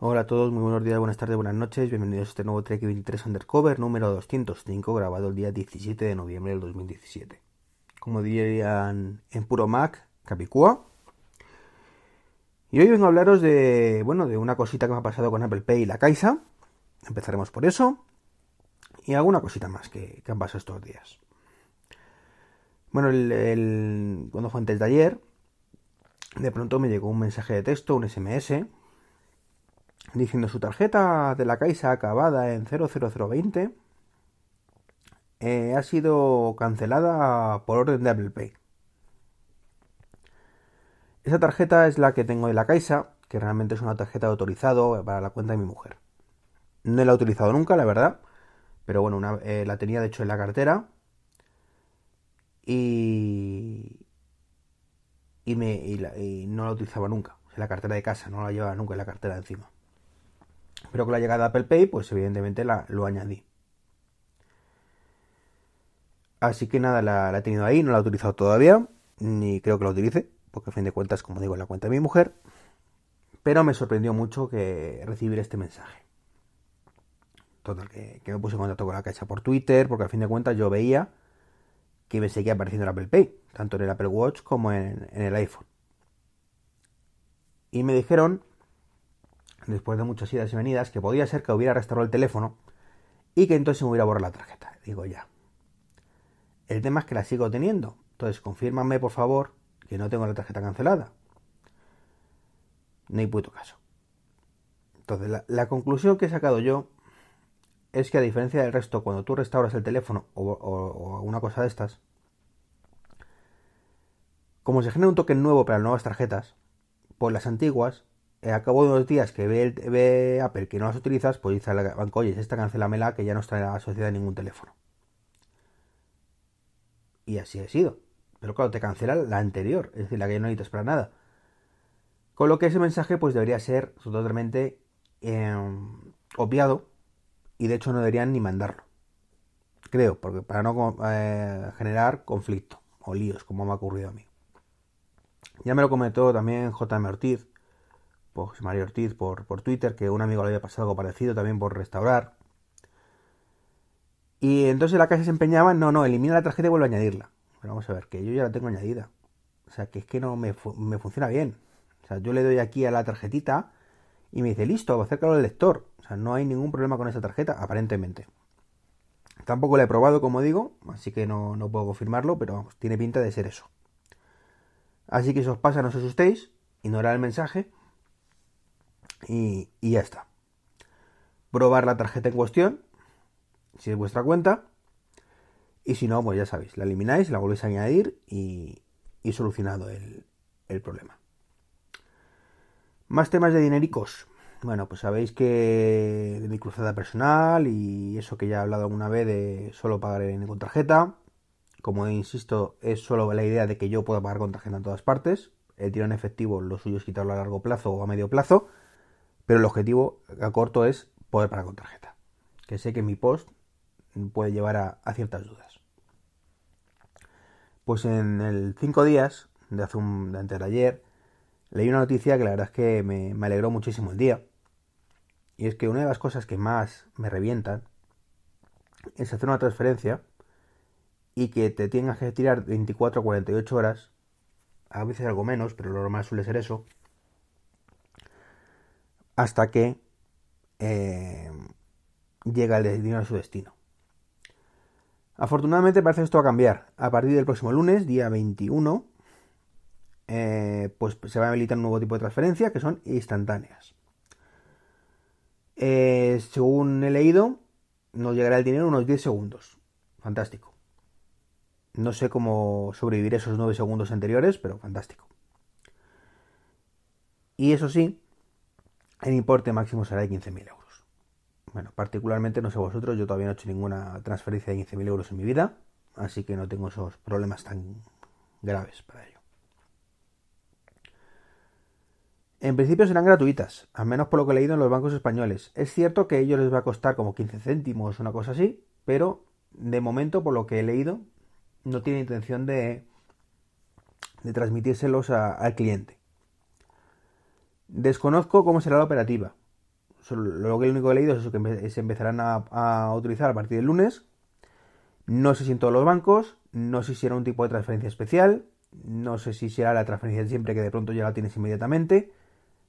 Hola a todos, muy buenos días, buenas tardes, buenas noches, bienvenidos a este nuevo Trek 23 Undercover número 205 grabado el día 17 de noviembre del 2017. Como dirían en puro Mac, Capicúa. Y hoy vengo a hablaros de, bueno, de una cosita que me ha pasado con Apple Pay y la Caixa. Empezaremos por eso. Y alguna cosita más que, han pasado estos días. Bueno, cuando fue antes de ayer, de pronto me llegó un mensaje de texto, un SMS, diciendo su tarjeta de la Caixa acabada en 00020 eh, ha sido cancelada por orden de Apple Pay. Esa tarjeta es la que tengo de la Caixa, que realmente es una tarjeta de autorizado para la cuenta de mi mujer. No la he utilizado nunca, la verdad, pero bueno, eh, la tenía de hecho en la cartera y, y, me, y no la utilizaba nunca. En la cartera de casa, no la llevaba nunca en la cartera encima. Pero con la llegada de Apple Pay, pues evidentemente la, lo añadí. Así que nada, la, he tenido ahí, no la he utilizado todavía, ni creo que la utilice, porque a fin de cuentas, como digo, en la cuenta de mi mujer. Pero me sorprendió mucho que recibir este mensaje. Total, que, me puse en contacto con la caixa por Twitter, porque a fin de cuentas yo veía que me seguía apareciendo el Apple Pay, tanto en el Apple Watch como en el iPhone. Y me dijeron después de muchas idas y venidas, que podía ser que hubiera restaurado el teléfono y que entonces me hubiera borrado la tarjeta. Digo ya. El tema es que la sigo teniendo. Entonces, confírmame, por favor, que no tengo la tarjeta cancelada. No hay puto caso. Entonces, la, conclusión que he sacado yo es que a diferencia del resto, cuando tú restauras el teléfono o, o alguna cosa de estas, como se genera un token nuevo para las nuevas tarjetas, pues las antiguas a cabo de unos días que ve, Apple que no las utilizas, pues dice al banco, oye, esta cancelamela que ya no está asociada a ningún teléfono. Y así ha sido. Pero claro, te cancela la anterior, es decir, la que no necesitas para nada. Con lo que ese mensaje pues debería ser totalmente em, obviado y de hecho no deberían ni mandarlo. Creo, porque para no eh, generar conflicto o líos como me ha ocurrido a mí. Ya me lo comentó también JM Ortiz José María Ortiz por, por Twitter, que un amigo le había pasado algo parecido también por restaurar. Y entonces la casa se empeñaba no, no, elimina la tarjeta y vuelve a añadirla. Pero vamos a ver, que yo ya la tengo añadida. O sea, que es que no me, funciona bien. O sea, yo le doy aquí a la tarjetita y me dice, listo, acércalo al lector. O sea, no hay ningún problema con esa tarjeta, aparentemente. Tampoco la he probado, como digo, así que no, no puedo confirmarlo, pero vamos, tiene pinta de ser eso. Así que si os pasa, no os asustéis, ignorad el mensaje y, ya está. Probar la tarjeta en cuestión, si es vuestra cuenta. Y si no, pues ya sabéis, la elimináis, la volvéis a añadir y, solucionado el, el, problema. Más temas de dinericos. Bueno, pues sabéis que de mi cruzada personal y eso que ya he hablado alguna vez de solo pagar en, con tarjeta. Como insisto, es solo la idea de que yo pueda pagar con tarjeta en todas partes. El tiro en efectivo, lo suyo es quitarlo a largo plazo o a medio plazo pero el objetivo a corto es poder pagar con tarjeta. Que sé que mi post puede llevar a, ciertas dudas. Pues en el 5 días, de hace un, de antes de ayer, leí una noticia que la verdad es que me, me alegró muchísimo el día. Y es que una de las cosas que más me revientan es hacer una transferencia y que te tengas que tirar 24 o 48 horas, a veces algo menos, pero lo normal suele ser eso, hasta que eh, llega el destino a su destino. Afortunadamente parece esto va a cambiar. A partir del próximo lunes, día 21, eh, pues se va a habilitar un nuevo tipo de transferencia que son instantáneas. Eh, según he leído, nos llegará el dinero unos 10 segundos. Fantástico. No sé cómo sobrevivir esos 9 segundos anteriores, pero fantástico. Y eso sí, el importe máximo será de 15.000 euros. Bueno, particularmente no sé vosotros, yo todavía no he hecho ninguna transferencia de 15.000 euros en mi vida, así que no tengo esos problemas tan graves para ello. En principio serán gratuitas, al menos por lo que he leído en los bancos españoles. Es cierto que a ellos les va a costar como 15 céntimos, una cosa así, pero de momento, por lo que he leído, no tiene intención de, de transmitírselos al cliente. Desconozco cómo será la operativa. lo único que he leído es eso, que se empezarán a, utilizar a partir del lunes. No sé si en todos los bancos, no sé si era un tipo de transferencia especial, no sé si será la transferencia de siempre que de pronto ya la tienes inmediatamente.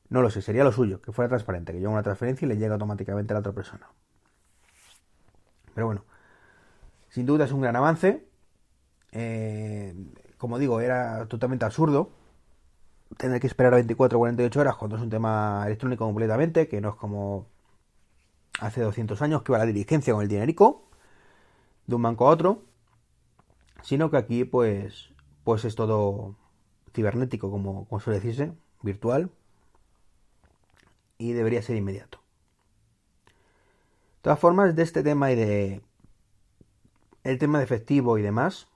No lo sé, sería lo suyo, que fuera transparente, que yo haga una transferencia y le llegue automáticamente a la otra persona. Pero bueno, sin duda es un gran avance. Eh, como digo, era totalmente absurdo tener que esperar a 24 o 48 horas cuando es un tema electrónico completamente, que no es como hace 200 años que va la diligencia con el dinerico de un banco a otro, sino que aquí pues pues es todo cibernético, como, como suele decirse, virtual, y debería ser inmediato. De todas formas, de este tema y de el tema de efectivo y demás,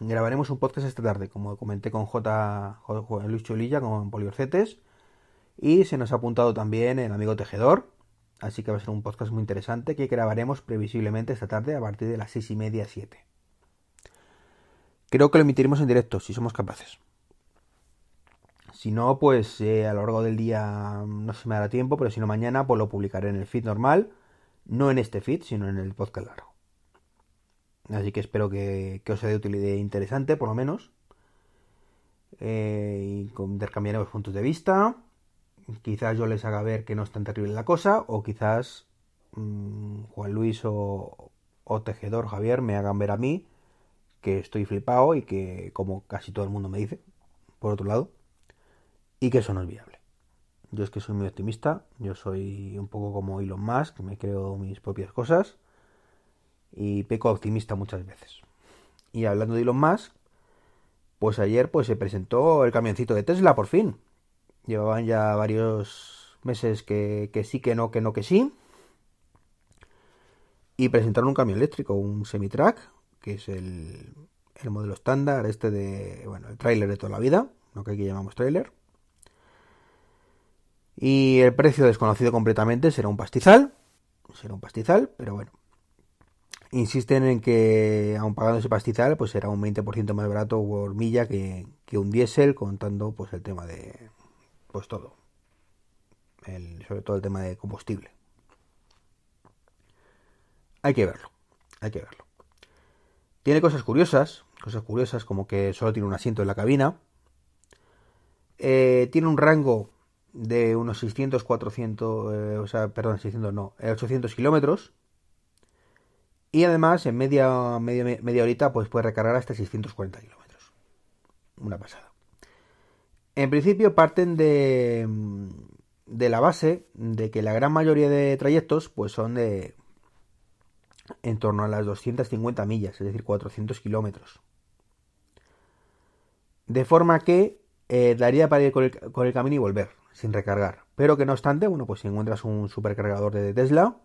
grabaremos un podcast esta tarde, como comenté con J. Luis Chulilla, con Poliorcetes, y se nos ha apuntado también el amigo Tejedor, así que va a ser un podcast muy interesante que grabaremos previsiblemente esta tarde a partir de las seis y media, siete. Creo que lo emitiremos en directo, si somos capaces. Si no, pues eh, a lo largo del día no se me dará tiempo, pero si no mañana, pues lo publicaré en el feed normal. No en este feed, sino en el podcast largo. Así que espero que, os sea de utilidad interesante, por lo menos. Eh, y intercambiaremos puntos de vista. Quizás yo les haga ver que no es tan terrible la cosa, o quizás mm, Juan Luis o, o Tejedor Javier me hagan ver a mí que estoy flipado y que, como casi todo el mundo me dice, por otro lado, y que eso no es viable. Yo es que soy muy optimista, yo soy un poco como Elon Musk, me creo mis propias cosas y peco optimista muchas veces. Y hablando de Elon Musk, pues ayer pues se presentó el camioncito de Tesla por fin. Llevaban ya varios meses que, que sí, que no, que no, que sí. Y presentaron un camión eléctrico, un semi-truck, que es el, modelo estándar, este de, bueno, el tráiler de toda la vida, lo que aquí llamamos tráiler. Y el precio desconocido completamente será un pastizal, será un pastizal, pero bueno. Insisten en que, aun pagando ese pastizal, pues será un 20% más barato por milla que, que, un diésel, contando pues el tema de, pues todo, sobre todo el tema de combustible. Hay que verlo, hay que verlo. Tiene cosas curiosas, cosas curiosas como que solo tiene un asiento en la cabina. Eh, tiene un rango de unos 600, 400, eh, o sea, perdón, 600 no, 800 eh, kilómetros. Y además en media, media, media horita pues puede recargar hasta 640 kilómetros. Una pasada. En principio parten de, de la base de que la gran mayoría de trayectos pues son de en torno a las 250 millas, es decir, 400 kilómetros. De forma que eh, daría para ir con el, camino y volver, sin recargar. Pero que no obstante, bueno, pues si encuentras un supercargador de Tesla,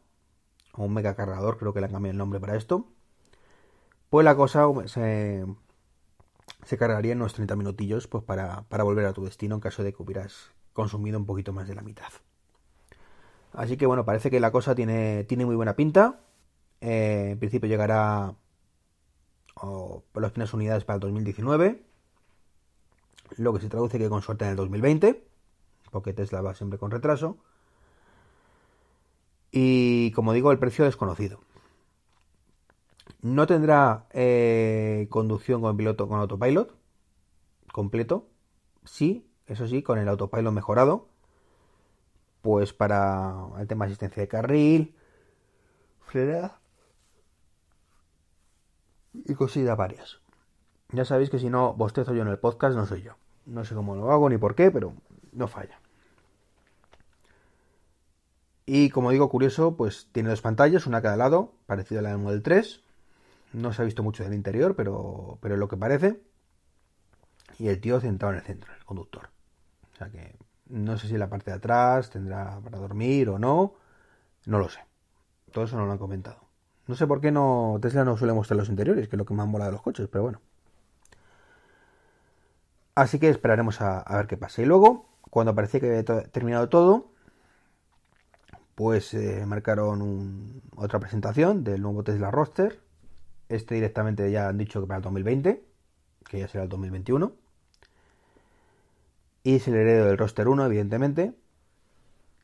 o un megacargador, creo que le han cambiado el nombre para esto, pues la cosa se, se cargaría en unos 30 minutillos pues para, para volver a tu destino en caso de que hubieras consumido un poquito más de la mitad. Así que bueno, parece que la cosa tiene, tiene muy buena pinta. Eh, en principio llegará por las primeras unidades para el 2019, lo que se traduce que con suerte en el 2020, porque Tesla va siempre con retraso. Y como digo, el precio desconocido. No tendrá eh, conducción con piloto con autopilot completo. Sí, eso sí, con el autopilot mejorado. Pues para el tema de asistencia de carril, frenada y cosillas varias. Ya sabéis que si no bostezo yo en el podcast, no soy yo. No sé cómo lo hago ni por qué, pero no falla. Y como digo, curioso, pues tiene dos pantallas, una a cada lado, parecido a la del Model 3. No se ha visto mucho del interior, pero, pero lo que parece. Y el tío centrado en el centro, el conductor. O sea que no sé si la parte de atrás tendrá para dormir o no. No lo sé. Todo eso no lo han comentado. No sé por qué no Tesla no suele mostrar los interiores, que es lo que más mola de los coches, pero bueno. Así que esperaremos a, ver qué pasa. Y luego, cuando parecía que había terminado todo, pues eh, marcaron otra presentación del nuevo Tesla Roadster. Este directamente ya han dicho que para el 2020, que ya será el 2021. Y es el heredero del Roadster 1, evidentemente.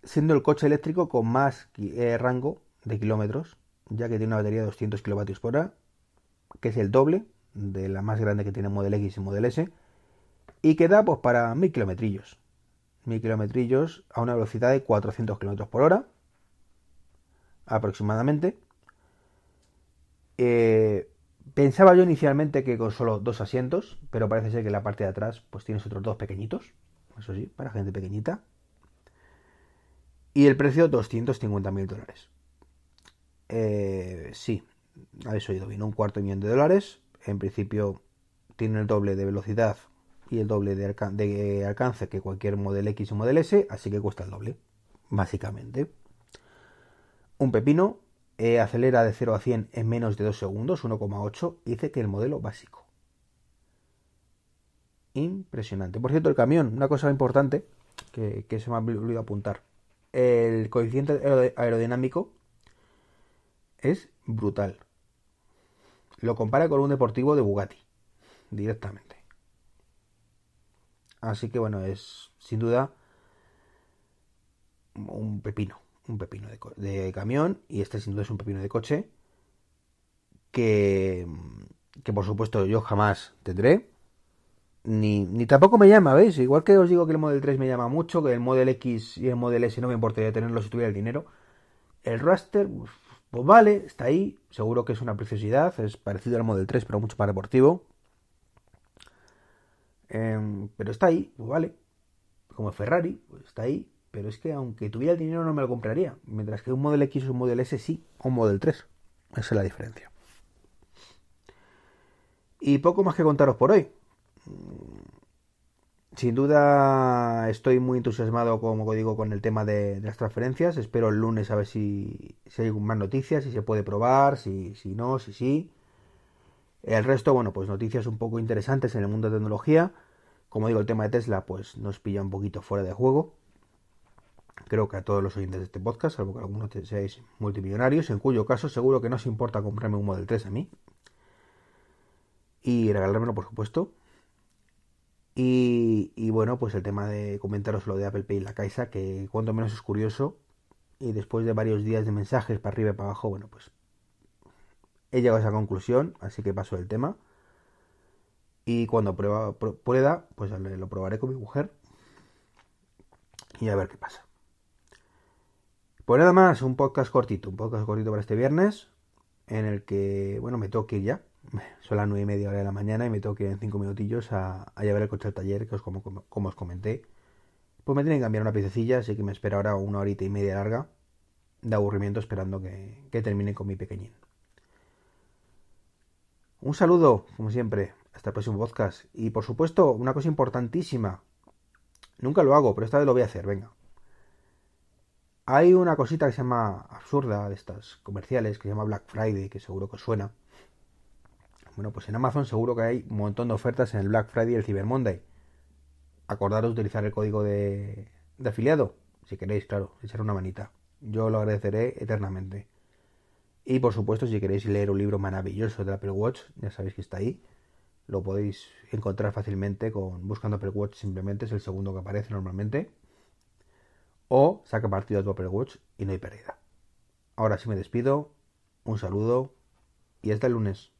siendo el coche eléctrico con más eh, rango de kilómetros, ya que tiene una batería de 200 kWh por hora, que es el doble de la más grande que tiene Model X y Model S, y que da pues para 1000 kilometrillos. 1000 kilometrillos a una velocidad de 400 km por hora, aproximadamente. Eh, pensaba yo inicialmente que con solo dos asientos, pero parece ser que la parte de atrás pues tienes otros dos pequeñitos, eso sí, para gente pequeñita. Y el precio 250 mil dólares. Eh, sí, habéis oído bien, un cuarto de millón de dólares. En principio tiene el doble de velocidad y el doble de, alcance que cualquier Model X o Model S, así que cuesta el doble, básicamente. Un pepino eh, acelera de 0 a 100 en menos de 2 segundos, 1,8, dice que el modelo básico. Impresionante. Por cierto, el camión, una cosa importante que, que se me ha olvidado apuntar. El coeficiente aerodinámico es brutal. Lo compara con un deportivo de Bugatti, directamente. Así que bueno, es sin duda un pepino, un pepino de, camión y este sin duda es un pepino de coche que, que por supuesto yo jamás tendré. Ni, ni tampoco me llama, ¿veis? Igual que os digo que el Model 3 me llama mucho, que el Model X y el Model S no me importaría tenerlo si tuviera el dinero. El Raster, pues vale, está ahí, seguro que es una preciosidad, es parecido al Model 3, pero mucho más deportivo. Em, pero está ahí, pues vale. Como Ferrari, pues está ahí. Pero es que aunque tuviera el dinero no me lo compraría. Mientras que un Model X o un Model S sí, o un Model 3. Esa es la diferencia. Y poco más que contaros por hoy. Sin duda estoy muy entusiasmado, como digo, con el tema de, las transferencias. Espero el lunes a ver si, hay más noticias, si se puede probar, si, si no, si sí. El resto, bueno, pues noticias un poco interesantes en el mundo de tecnología. Como digo, el tema de Tesla, pues nos pilla un poquito fuera de juego. Creo que a todos los oyentes de este podcast, salvo que algunos seáis multimillonarios, en cuyo caso seguro que no os importa comprarme un Model 3 a mí. Y regalármelo, por supuesto. Y, bueno, pues el tema de comentaros lo de Apple Pay y la Caixa, que cuanto menos es curioso. Y después de varios días de mensajes para arriba y para abajo, bueno, pues He llegado a esa conclusión, así que paso el tema. Y cuando prueba, pueda, pues lo probaré con mi mujer. Y a ver qué pasa. Pues nada más, un podcast cortito, un podcast cortito para este viernes. En el que, bueno, me toque ya. Son las nueve y media hora de la mañana y me toque en cinco minutillos a, llevar el coche al taller, que os como, os comenté. Pues me tienen que cambiar una piececilla, así que me espera ahora una horita y media larga de aburrimiento esperando que, que termine con mi pequeñín. Un saludo, como siempre. Hasta el próximo podcast. Y por supuesto, una cosa importantísima. Nunca lo hago, pero esta vez lo voy a hacer, venga. Hay una cosita que se llama absurda de estas comerciales, que se llama Black Friday, que seguro que os suena. Bueno, pues en Amazon seguro que hay un montón de ofertas en el Black Friday y el Cyber Monday. Acordaros de utilizar el código de, de afiliado, si queréis, claro, echar una manita. Yo lo agradeceré eternamente. Y por supuesto, si queréis leer un libro maravilloso del Apple Watch, ya sabéis que está ahí. Lo podéis encontrar fácilmente con buscando Apple Watch simplemente, es el segundo que aparece normalmente. O saca partido a tu Apple Watch y no hay pérdida. Ahora sí me despido, un saludo y hasta el lunes.